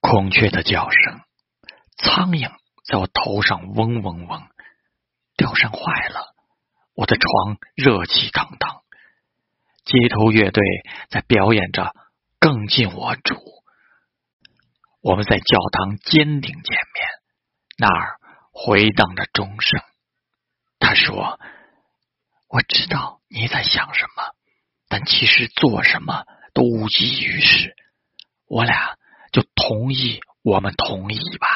孔雀的叫声，苍蝇在我头上嗡嗡嗡。吊扇坏了，我的床热气腾腾。街头乐队在表演着《更近我主》。我们在教堂尖顶见面，那儿回荡着钟声。他说：“我知道你在想什么，但其实做什么都无济于事。我俩就同意，我们同意吧。”